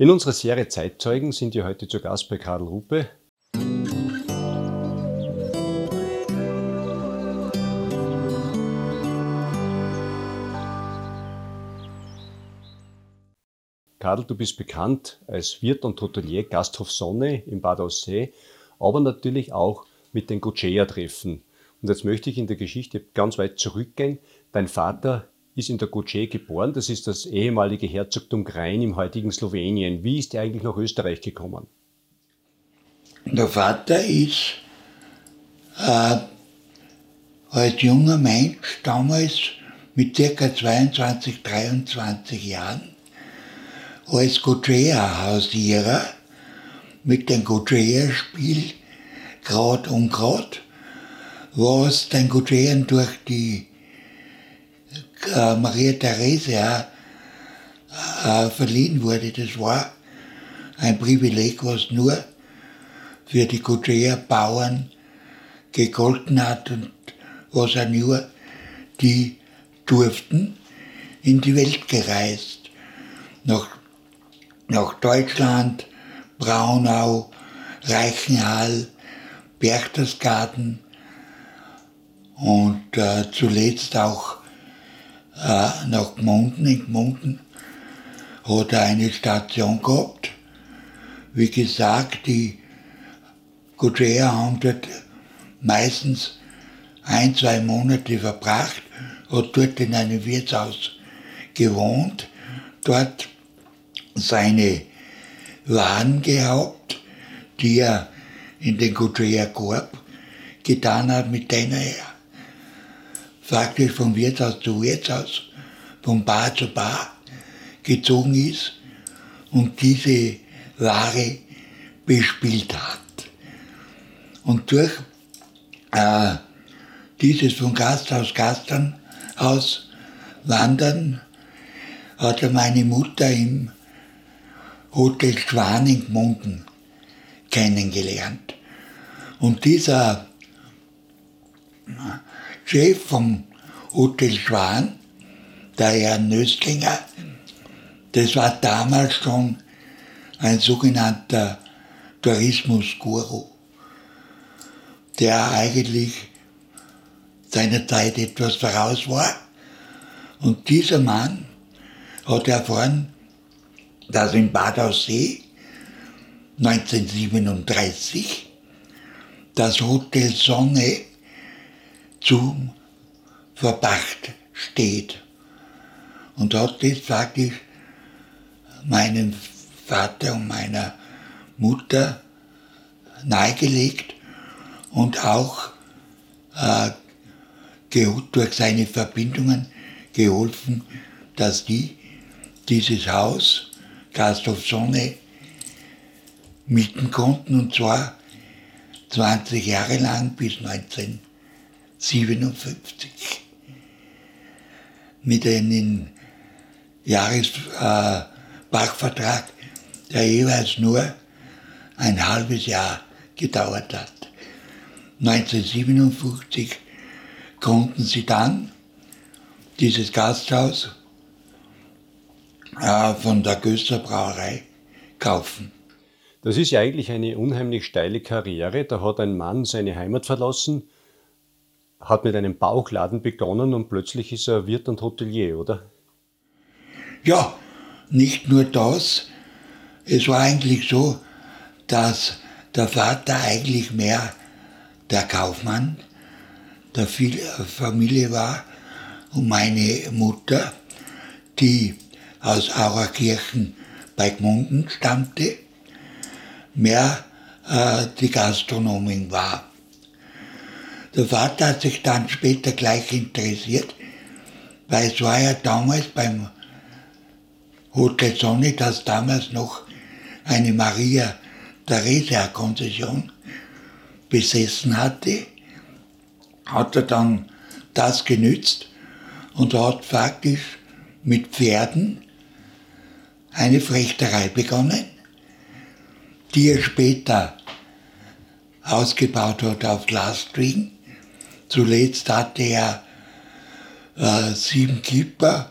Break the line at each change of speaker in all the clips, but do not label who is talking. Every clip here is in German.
In unserer Serie Zeitzeugen sind wir heute zu Gast bei Karl Ruppe. Karl, du bist bekannt als Wirt und Hotelier Gasthof Sonne im Bad Aussee, aber natürlich auch mit den Gocea-Treffen. Und jetzt möchte ich in der Geschichte ganz weit zurückgehen. Dein Vater ist in der Goce geboren. Das ist das ehemalige Herzogtum Krain im heutigen Slowenien. Wie ist er eigentlich nach Österreich gekommen?
Der Vater ist äh, als junger Mensch damals mit ca. 22, 23 Jahren als Gojea-Hausierer mit dem Gojea-Spiel Grad um Grad, was den Gojean durch die äh, Maria Theresia äh, verliehen wurde. Das war ein Privileg, was nur für die Gojea-Bauern gegolten hat und was auch nur die durften in die Welt gereist. Nach, nach Deutschland, Braunau, Reichenhall, Berchtesgaden und äh, zuletzt auch äh, nach Gmunden. In Gmunden hat er eine Station gehabt. Wie gesagt, die Kutscherer haben dort meistens ein, zwei Monate verbracht, hat dort in einem Wirtshaus gewohnt, dort seine Waren gehabt, die er in den Kutscherer Korb getan hat, mit denen er faktisch vom Wirtshaus zu Wirtshaus, von Bar zu Bar gezogen ist und diese Ware bespielt hat. Und durch äh, dieses von Gasthaus Gasthaus wandern hat er meine Mutter im Hotel Schwan in Gmunden kennengelernt. Und dieser Chef vom Hotel Schwan, der Herr Nöstlinger, das war damals schon ein sogenannter Tourismusguru, der eigentlich seiner Zeit etwas voraus war. Und dieser Mann hat erfahren, dass in Bad Aussee 1937 das Hotel Sonne zum Verdacht steht. Und hat das praktisch meinem Vater und meiner Mutter nahegelegt und auch äh, durch seine Verbindungen geholfen, dass die dieses Haus, Gasthof Sonne, mieten konnten und zwar 20 Jahre lang bis 19 57 mit einem Jahresbachvertrag, äh, der jeweils nur ein halbes Jahr gedauert hat. 1957 konnten sie dann dieses Gasthaus äh, von der Göster Brauerei kaufen.
Das ist ja eigentlich eine unheimlich steile Karriere. Da hat ein Mann seine Heimat verlassen, hat mit einem Bauchladen begonnen und plötzlich ist er Wirt und Hotelier, oder?
Ja, nicht nur das. Es war eigentlich so, dass der Vater eigentlich mehr der Kaufmann der Familie war und meine Mutter, die aus Aurerkirchen bei Gmunden stammte, mehr äh, die Gastronomin war. Der Vater hat sich dann später gleich interessiert, weil es war ja damals beim Hotel Sonne, das damals noch eine Maria Theresia Konzession besessen hatte, hat er dann das genützt und hat faktisch mit Pferden eine Frechterei begonnen, die er später ausgebaut hat auf Lastring Zuletzt hatte er äh, sieben Kipper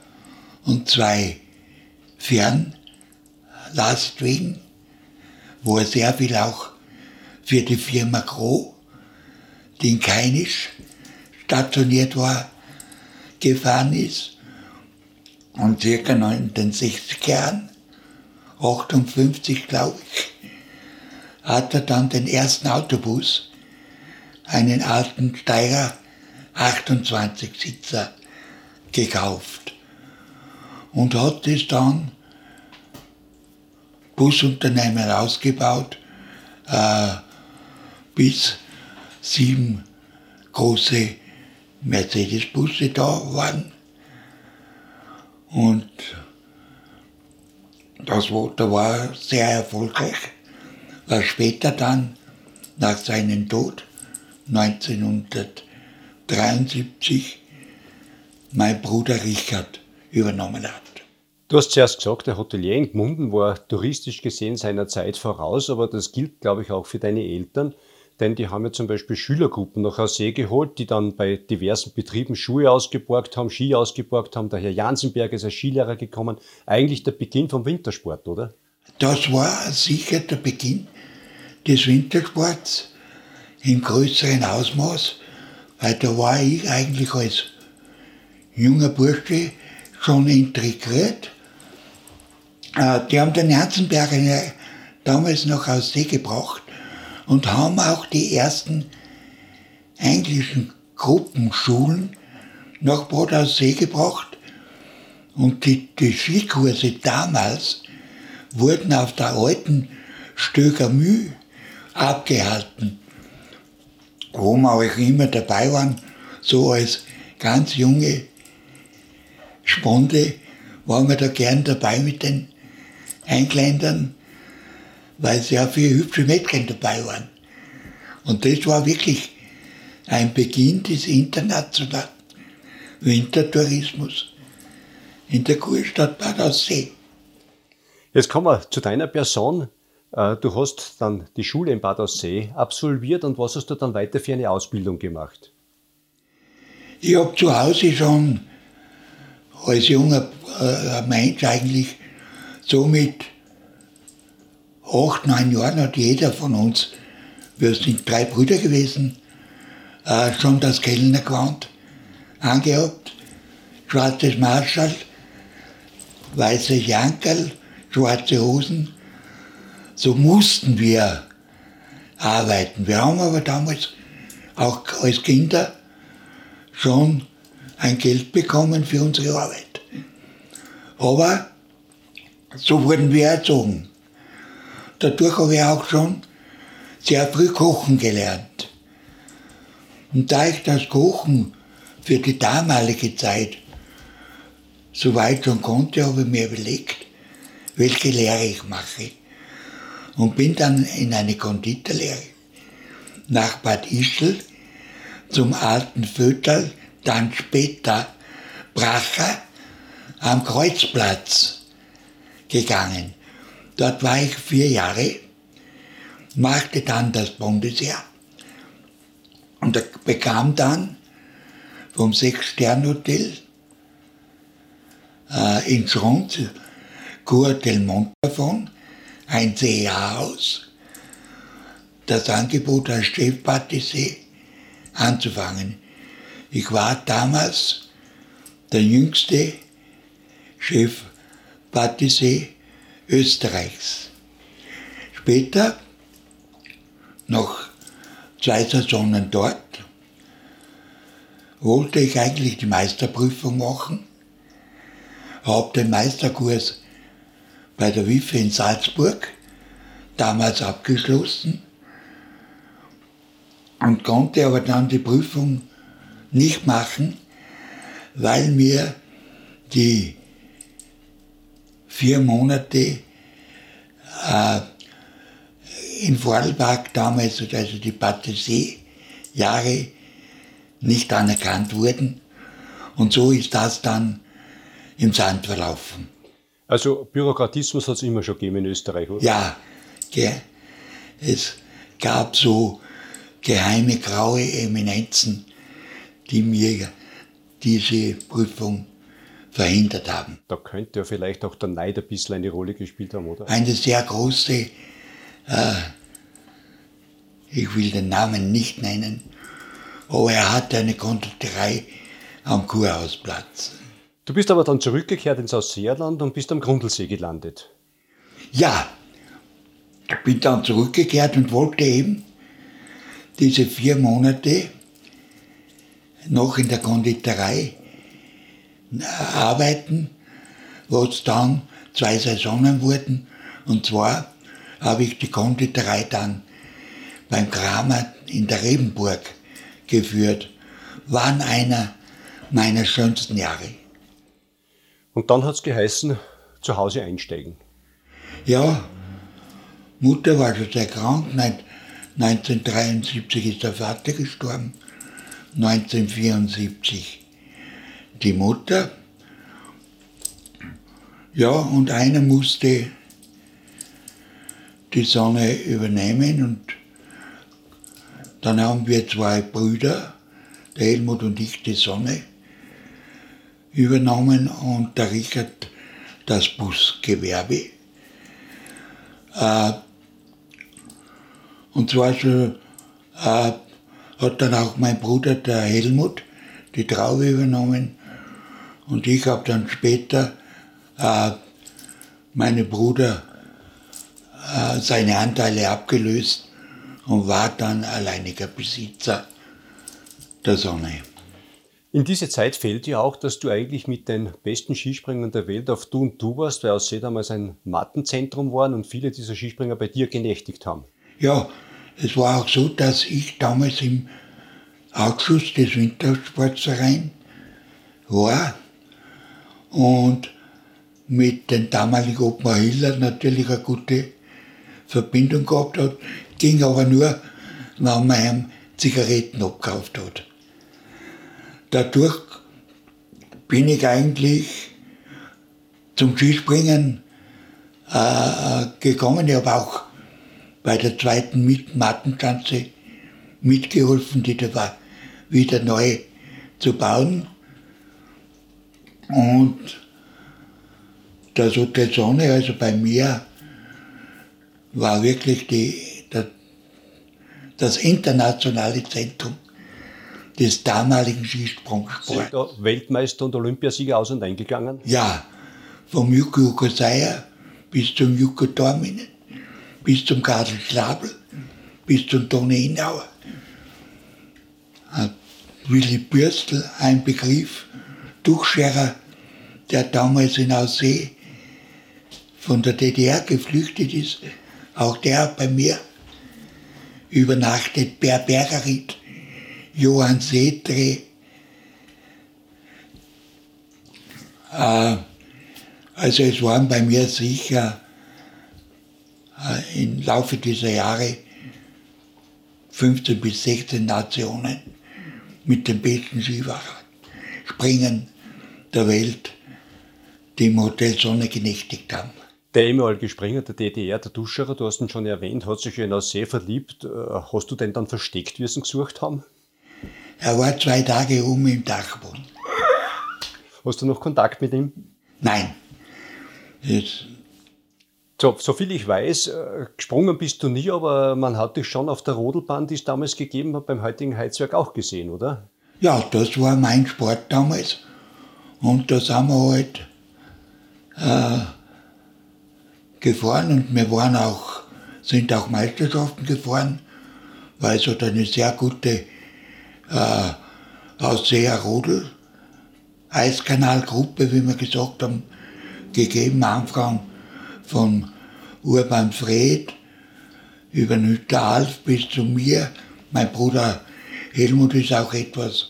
und zwei Lastwing, wo er sehr viel auch für die Firma Gro, die in Keinisch stationiert war, gefahren ist. Und circa in den 60 Jahren, 58 glaube ich, hat er dann den ersten Autobus, einen alten Steiger 28 Sitzer, gekauft. Und hat es dann Busunternehmen ausgebaut, äh, bis sieben große Mercedes-Busse da waren. Und das da war sehr erfolgreich, was später dann nach seinem Tod 1973 mein Bruder Richard übernommen hat.
Du hast zuerst gesagt, der Hotelier in Gmunden war touristisch gesehen seiner Zeit voraus, aber das gilt, glaube ich, auch für deine Eltern, denn die haben ja zum Beispiel Schülergruppen nach Aussee geholt, die dann bei diversen Betrieben Schuhe ausgeborgt haben, Ski ausgeborgt haben. Der Herr Jansenberg ist als Skilehrer gekommen. Eigentlich der Beginn vom Wintersport, oder?
Das war sicher der Beginn des Wintersports im größeren Ausmaß, weil da war ich eigentlich als junger Bursche schon integriert äh, die haben den Herzenberger damals noch aus See gebracht und haben auch die ersten englischen Gruppenschulen nach Bad aus See gebracht. Und die, die Skikurse damals wurden auf der alten Stöger Mühe abgehalten, wo wir auch immer dabei waren, so als ganz junge Sponde waren wir da gern dabei mit den Engländern, weil sehr viele hübsche Mädchen dabei waren. Und das war wirklich ein Beginn des internationalen Wintertourismus in der Kurstadt Bad Aussee.
Jetzt kommen wir zu deiner Person. Äh, du hast dann die Schule in Bad Aussee absolviert und was hast du dann weiter für eine Ausbildung gemacht?
Ich habe zu Hause schon als junger äh, Mensch eigentlich so mit acht, neun Jahren hat jeder von uns, wir sind drei Brüder gewesen, äh, schon das Kellnergewand angehabt, schwarzes Marschall, weißes Jankerl, schwarze Hosen. So mussten wir arbeiten. Wir haben aber damals auch als Kinder schon ein Geld bekommen für unsere Arbeit. Aber so wurden wir erzogen. Dadurch habe ich auch schon sehr früh kochen gelernt. Und da ich das Kochen für die damalige Zeit so weit schon konnte, habe ich mir überlegt, welche Lehre ich mache. Und bin dann in eine Konditorlehre nach Bad Ischl zum alten Vöterl, dann später Bracher am Kreuzplatz gegangen. Dort war ich vier Jahre, machte dann das Bundesheer und bekam dann vom Sechs-Stern-Hotel äh, in Schrund, Cour del Montafon, ein CA-Haus, das Angebot als Chefpatissier anzufangen. Ich war damals der jüngste Chef Patissier Österreichs. Später, noch zwei Saisonen dort, wollte ich eigentlich die Meisterprüfung machen, habe den Meisterkurs bei der WIFE in Salzburg damals abgeschlossen und konnte aber dann die Prüfung nicht machen, weil mir die vier Monate äh, in Vorarlberg damals, also die Patissier-Jahre, nicht anerkannt wurden. Und so ist das dann im Sand verlaufen.
Also Bürokratismus hat es immer schon gegeben in Österreich, oder?
Ja, gell. es gab so geheime graue Eminenzen, die mir diese Prüfung verhindert haben.
Da könnte ja vielleicht auch der Neid ein bisschen eine Rolle gespielt haben, oder?
Eine sehr große, äh, ich will den Namen nicht nennen, aber er hatte eine Konditorei am Kurhausplatz.
Du bist aber dann zurückgekehrt ins Ausseerland und bist am Grundlsee gelandet.
Ja, ich bin dann zurückgekehrt und wollte eben diese vier Monate noch in der Konditorei arbeiten, was dann zwei Saisonen wurden. Und zwar habe ich die Konditorei dann beim Kramer in der Rebenburg geführt. Waren einer meiner schönsten Jahre.
Und dann hat es geheißen, zu Hause einsteigen.
Ja, Mutter war schon sehr krank. 1973 ist der Vater gestorben. 1974 die Mutter. Ja, und einer musste die Sonne übernehmen und dann haben wir zwei Brüder, der Helmut und ich, die Sonne übernommen und der Richard das Busgewerbe. Äh, und zwar so, äh, hat dann auch mein Bruder, der Helmut, die Traube übernommen und ich habe dann später äh, meine Bruder äh, seine Anteile abgelöst und war dann alleiniger Besitzer der Sonne.
In diese Zeit fällt dir auch, dass du eigentlich mit den besten Skispringern der Welt auf Du und Du warst, weil Aussee damals ein Mattenzentrum war und viele dieser Skispringer bei dir genächtigt haben.
Ja, es war auch so, dass ich damals im Ausschuss des Wintersportvereins war und mit den damaligen Ottmar Hiller natürlich eine gute Verbindung gehabt hat, ging aber nur, wenn man ihm Zigaretten abgekauft hat. Dadurch bin ich eigentlich zum Skispringen äh, gekommen. Ich habe auch bei der zweiten Mattenschanze mitgeholfen, die da war, wieder neu zu bauen. Und das Hotel Sonne, also bei mir, war wirklich die, der, das internationale Zentrum des damaligen Skisprungsports.
Sind da Weltmeister und Olympiasieger aus und eingegangen?
Ja, vom Jukko Ukosaya bis zum Jukko Dorminen, bis zum Karl Schlabel, bis zum Toni Inauer. Willy Bürstel, ein Begriff, Tuchscherer, der damals in Aussee von der DDR geflüchtet ist, auch der bei mir übernachtet. Per Bergerit, Johann Setre. Äh, also es waren bei mir sicher äh, im Laufe dieser Jahre 15 bis 16 Nationen mit den besten Skifahrern Springen der Welt, die im Hotel Sonne genächtigt haben.
Der ehemalige Springer der DDR, der Duscherer, du hast ihn schon erwähnt, hat sich in Aussee verliebt. Äh, hast du den dann versteckt, wie sie ihn gesucht haben?
Er war zwei Tage oben im Dachboden.
Hast du noch Kontakt mit ihm?
Nein. Jetzt.
So, soviel ich weiß, äh, gesprungen bist du nie, aber man hat dich schon auf der Rodelbahn, die es damals gegeben hat, beim heutigen Heizwerk auch gesehen, oder?
Ja, das war mein Sport damals. Und da sind wir halt äh, gefahren und wir waren auch, sind auch Meisterschaften gefahren, weil es hat eine sehr gute äh, Ausseher Rodel Eiskanalgruppe, wie wir gesagt haben, gegeben, Anfang von Urban Fred über Nütter Alf bis zu mir. Mein Bruder Helmut ist auch etwas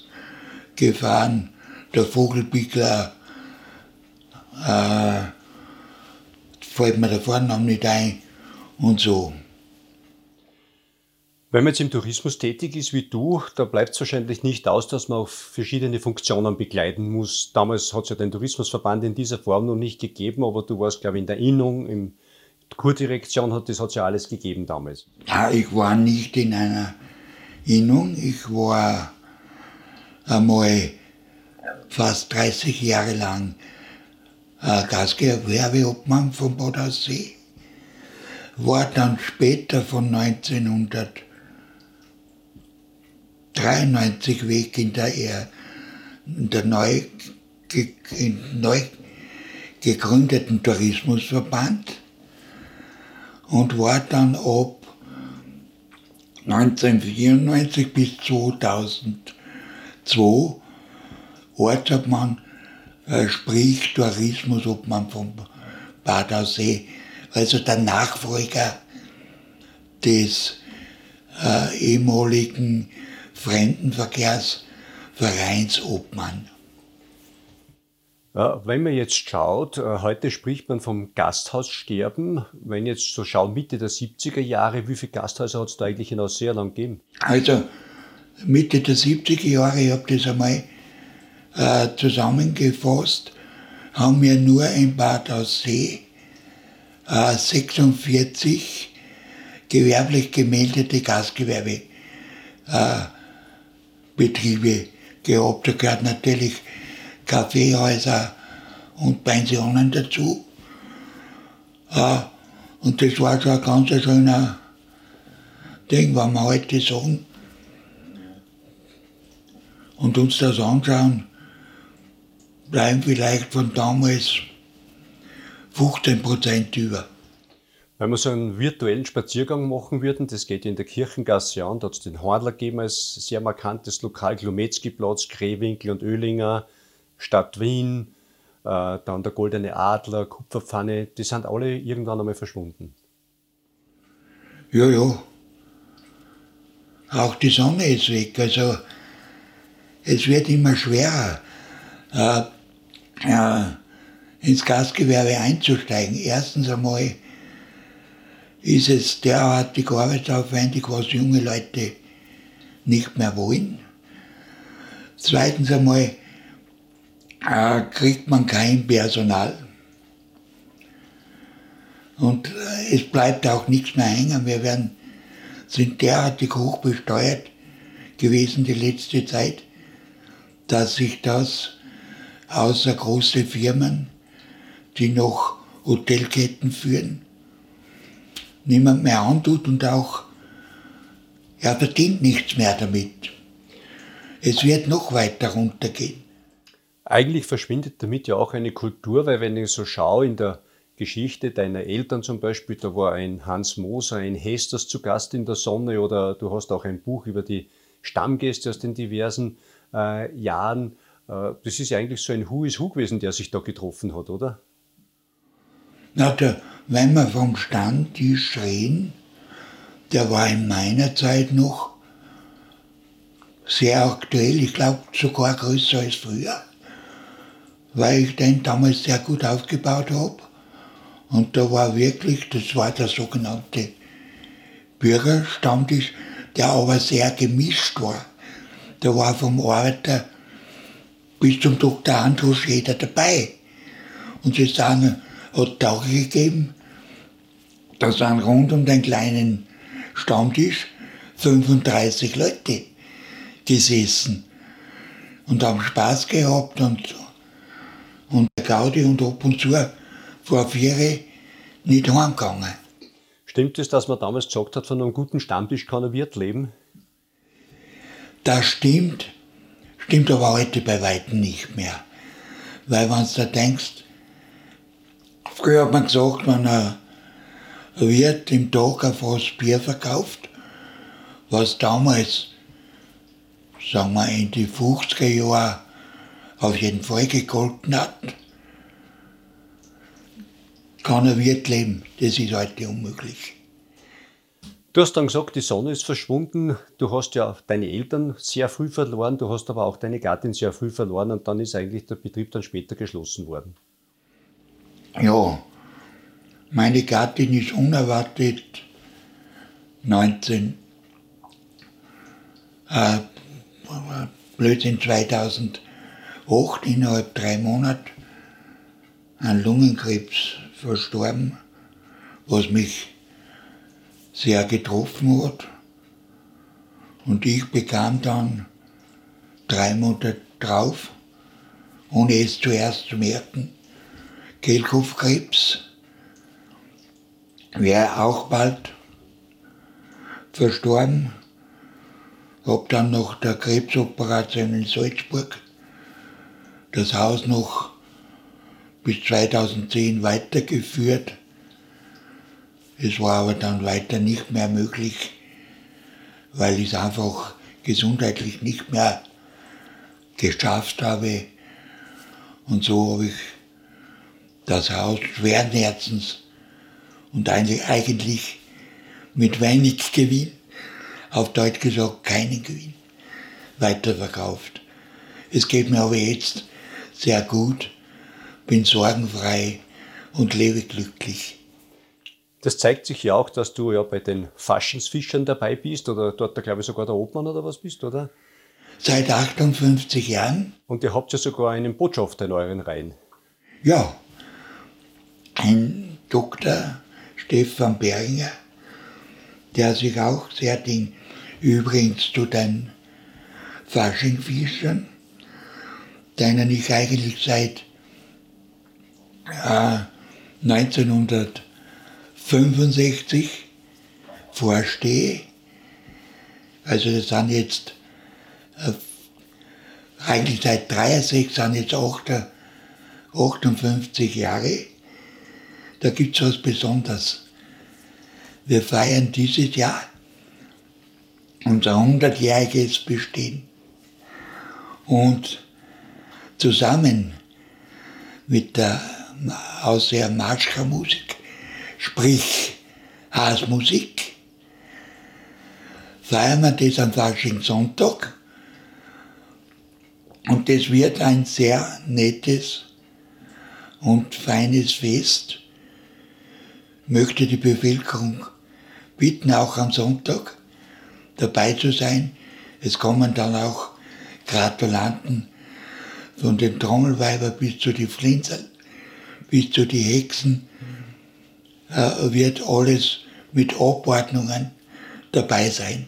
gefahren, der Vogelpickler, äh, fällt mir der Vorname nicht ein und so.
Wenn man jetzt im Tourismus tätig ist wie du, da bleibt es wahrscheinlich nicht aus, dass man auch verschiedene Funktionen begleiten muss. Damals hat es ja den Tourismusverband in dieser Form noch nicht gegeben, aber du warst, glaube ich, in der Innung, in der Kurdirektion hat das hat ja alles gegeben damals.
Ja, ich war nicht in einer Innung, ich war einmal fast 30 Jahre lang äh, Gasgewerbeobmann von Bad Aussee, war dann später von 1993 weg in der, in der neu, in neu gegründeten Tourismusverband und war dann ab 1994 bis 2002 Ortsobmann, äh, sprich Tourismusobmann von Bad Aussee, also der Nachfolger des äh, ehemaligen Fremdenverkehrsvereins Obmann.
Wenn man jetzt schaut, äh, heute spricht man vom Gasthaussterben. Wenn jetzt so schaue, Mitte der 70er Jahre, wie viele Gasthäuser hat es da eigentlich in sehr lang gegeben?
Also Mitte der 70er Jahre, ich habe das einmal äh, zusammengefasst, haben wir nur in Bad Aussee äh, 46 gewerblich gemeldete Gastgewerbebetriebe äh, gehabt. Da gehört natürlich Kaffeehäuser und Pensionen dazu. Äh, und das war schon ein ganz schöner Ding, wenn wir heute sagen und uns das anschauen, bleiben vielleicht von damals 15 Prozent über.
Wenn wir so einen virtuellen Spaziergang machen würden, das geht in der Kirchengasse an, da hat es den Hornler gegeben als sehr markantes Lokal, Glometzki-Platz, Krewinkel und Oehlinger, Stadt Wien, äh, dann der Goldene Adler, Kupferpfanne, die sind alle irgendwann einmal verschwunden.
Ja, ja. Auch die Sonne ist weg. Also es wird immer schwerer, äh, äh, ins Gastgewerbe einzusteigen. Erstens einmal ist es derartig arbeitsaufwendig, was junge Leute nicht mehr wollen. Zweitens einmal äh, kriegt man kein Personal. Und äh, es bleibt auch nichts mehr hängen. Wir werden, sind derartig hoch besteuert gewesen die letzte Zeit, dass sich das außer große Firmen, die noch Hotelketten führen, niemand mehr antut und auch er verdient nichts mehr damit. Es wird noch weiter runtergehen.
Eigentlich verschwindet damit ja auch eine Kultur, weil wenn ich so schaue in der Geschichte deiner Eltern zum Beispiel, da war ein Hans Moser, ein Hesters zu Gast in der Sonne oder du hast auch ein Buch über die Stammgäste aus den diversen äh, Jahren. Äh, das ist ja eigentlich so ein Who is Who gewesen, der sich da getroffen hat, oder?
Na, der, wenn wir vom Stammtisch reden, der war in meiner Zeit noch sehr aktuell, ich glaube sogar größer als früher weil ich den damals sehr gut aufgebaut habe. Und da war wirklich, das war der sogenannte Bürgerstammtisch, der aber sehr gemischt war. Da war vom Arbeiter bis zum Dr. Andrus jeder dabei. Und sie sagen, hat Tage gegeben, da sind rund um den kleinen Stammtisch 35 Leute gesessen und haben Spaß gehabt und und der Gaudi und ab und zu vor vier nicht heimgegangen.
Stimmt es, dass man damals gesagt hat, von einem guten Stammtisch kann ein Wirt leben?
Das stimmt, stimmt aber heute bei Weitem nicht mehr. Weil wenn du da denkst, früher hat man gesagt, wenn ein Wirt im Tag ein Fass Bier verkauft, was damals, sagen wir in die 50er Jahre auf jeden Fall gegolten hat, kann er Wirt leben. Das ist heute unmöglich.
Du hast dann gesagt, die Sonne ist verschwunden. Du hast ja deine Eltern sehr früh verloren, du hast aber auch deine Gattin sehr früh verloren und dann ist eigentlich der Betrieb dann später geschlossen worden.
Ja, meine Gattin ist unerwartet 19, äh, Blödsinn 2000 acht innerhalb drei Monate an Lungenkrebs verstorben, was mich sehr getroffen hat. Und ich bekam dann drei Monate drauf, ohne es zuerst zu merken, Kehlkopfkrebs. Wäre auch bald verstorben. Hab dann nach der Krebsoperation in Salzburg das Haus noch bis 2010 weitergeführt. Es war aber dann weiter nicht mehr möglich, weil ich es einfach gesundheitlich nicht mehr geschafft habe. Und so habe ich das Haus schweren Herzens und eigentlich mit wenig Gewinn, auf Deutsch gesagt keinen Gewinn, weiterverkauft. Es geht mir aber jetzt sehr gut, bin sorgenfrei und lebe glücklich.
Das zeigt sich ja auch, dass du ja bei den Faschingsfischern dabei bist oder dort, glaube ich, sogar der Obmann oder was bist, oder?
Seit 58 Jahren.
Und ihr habt ja sogar einen Botschafter in euren Reihen.
Ja, ein Dr. Stefan Berger, der sich auch sehr den, übrigens zu den Faschingfischern, denen ich eigentlich seit äh, 1965 vorstehe. Also das sind jetzt äh, eigentlich seit 63 sind jetzt 58 Jahre. Da gibt es was Besonderes. Wir feiern dieses Jahr unser 100-jähriges Bestehen. Und zusammen mit der außer Marschka-Musik, sprich Hausmusik, feiern wir das am Faschingssonntag. Und das wird ein sehr nettes und feines Fest. Möchte die Bevölkerung bitten, auch am Sonntag dabei zu sein. Es kommen dann auch Gratulanten von den Trommelweiber bis zu die Flinzeln, bis zu die Hexen, äh, wird alles mit Abordnungen dabei sein.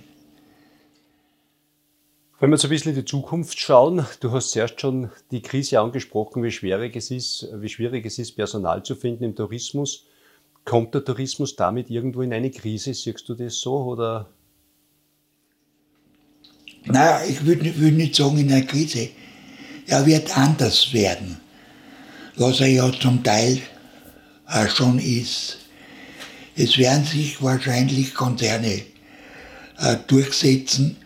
Wenn wir so ein bisschen in die Zukunft schauen, du hast zuerst schon die Krise angesprochen, wie schwierig es ist, wie schwierig es ist, Personal zu finden im Tourismus. Kommt der Tourismus damit irgendwo in eine Krise? Siehst du das so oder?
Naja, ich würde würd nicht sagen in einer Krise. Er wird anders werden, was er ja zum Teil auch schon ist. Es werden sich wahrscheinlich Konzerne äh, durchsetzen,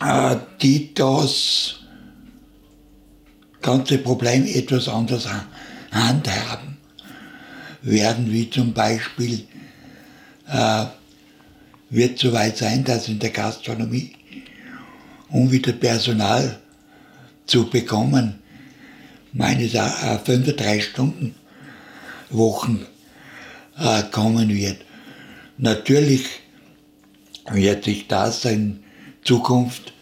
äh, die das ganze Problem etwas anders handhaben werden, wie zum Beispiel äh, wird soweit sein, dass in der Gastronomie, um wieder Personal zu bekommen, meines äh, 35 Stunden Wochen äh, kommen wird. Natürlich wird sich das in Zukunft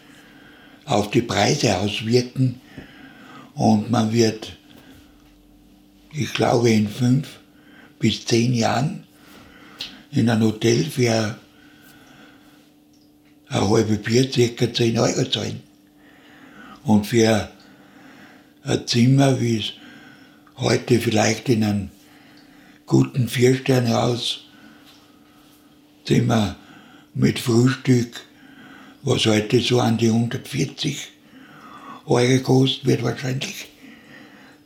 auf die Preise auswirken und man wird, ich glaube, in fünf bis zehn Jahren in einem Hotel für ein halbes Bier ca. 10 Euro zahlen. Und für ein Zimmer, wie es heute vielleicht in einem guten Viersternehaus Zimmer mit Frühstück was heute so an die 140 Euro kostet, wird wahrscheinlich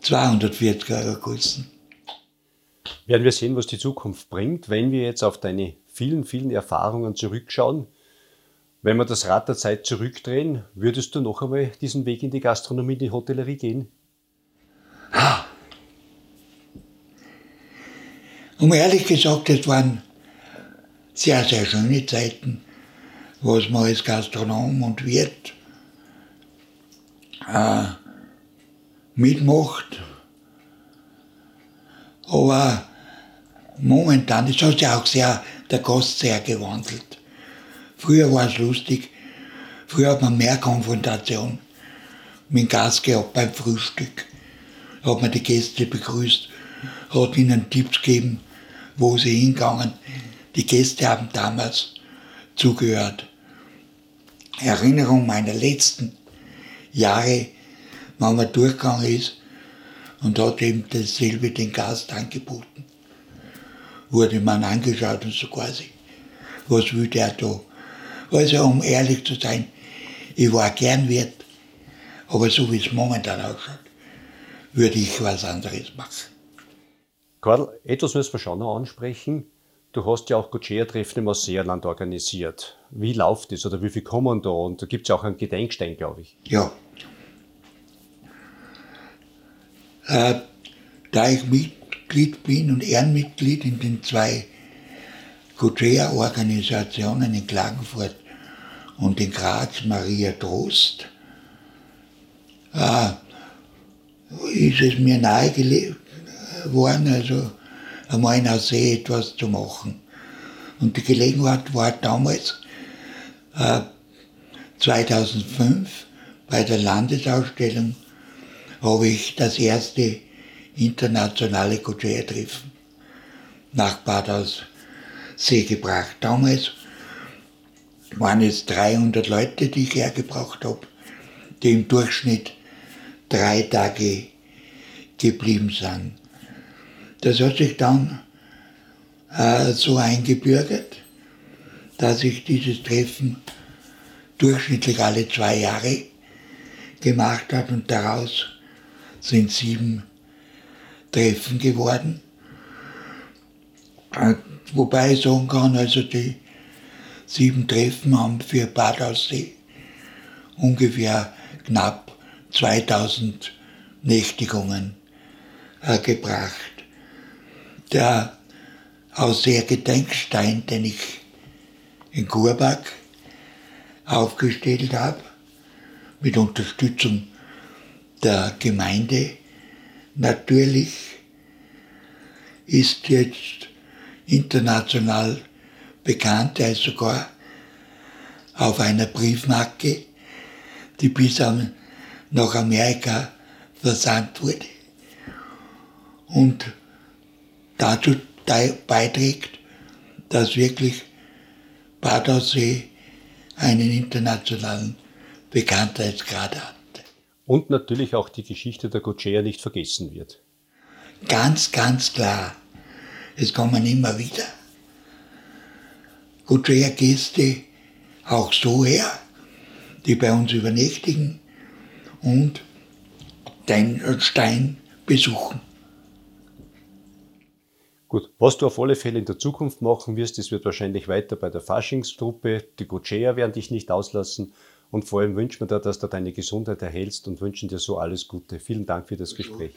240 Euro kosten.
Werden wir sehen, was die Zukunft bringt, wenn wir jetzt auf deine vielen, vielen Erfahrungen zurückschauen. Wenn wir das Rad der Zeit zurückdrehen, würdest du noch einmal diesen Weg in die Gastronomie, in die Hotellerie gehen?
Um ehrlich gesagt, es waren sehr, sehr schöne Zeiten was man als Gastronom und Wirt äh, mitmacht. Aber momentan, das hat sich auch sehr, der Gast sehr gewandelt. Früher war es lustig, früher hat man mehr Konfrontation mit dem Gast gehabt beim Frühstück. Da hat man die Gäste begrüßt, hat ihnen Tipps gegeben, wo sie hingegangen. Die Gäste haben damals zugehört. Erinnerung meiner letzten Jahre, wenn man durchgegangen ist und hat eben dasselbe den Gast angeboten. Wurde man angeschaut und so quasi, was will der da? Also um ehrlich zu sein, ich war gern Wirt, aber so wie es momentan ausschaut, würde ich was anderes machen.
Karl, etwas müssen wir schon noch ansprechen. Du hast ja auch Gutscherer-Treffen im Ausseerland organisiert. Wie läuft das oder wie viel kommen da? Und da gibt es ja auch einen Gedenkstein, glaube ich.
Ja. Äh, da ich Mitglied bin und Ehrenmitglied in den zwei Gutscherer-Organisationen in Klagenfurt und in Graz, Maria Trost, äh, ist es mir nahegelegt worden, also einmal in der See etwas zu machen. Und die Gelegenheit war damals äh, 2005 bei der Landesausstellung habe ich das erste internationale Couture-Treffen nach Bad aus See gebracht. Damals waren es 300 Leute, die ich hergebracht habe, die im Durchschnitt drei Tage geblieben sind. Das hat sich dann äh, so eingebürgert, dass ich dieses Treffen durchschnittlich alle zwei Jahre gemacht habe und daraus sind sieben Treffen geworden. Äh, wobei ich sagen kann, also die sieben Treffen haben für Bad Aussee ungefähr knapp 2000 Nächtigungen äh, gebracht der Ausseher-Gedenkstein, den ich in Kurbach aufgestellt habe, mit Unterstützung der Gemeinde natürlich, ist jetzt international bekannt, er ist sogar auf einer Briefmarke, die bis nach Amerika versandt wurde. Und dazu beiträgt, dass wirklich Badersee einen internationalen Bekanntheitsgrad hat.
Und natürlich auch die Geschichte der Gocea nicht vergessen wird.
Ganz, ganz klar. Es kommen immer wieder Gocea-Gäste auch so her, die bei uns übernächtigen und den Stein besuchen.
Gut, was du auf alle Fälle in der Zukunft machen wirst, das wird wahrscheinlich weiter bei der Faschingstruppe. Die Gutscheer werden dich nicht auslassen. Und vor allem wünschen wir dir, dass du deine Gesundheit erhältst und wünschen dir so alles Gute. Vielen Dank für das Gespräch.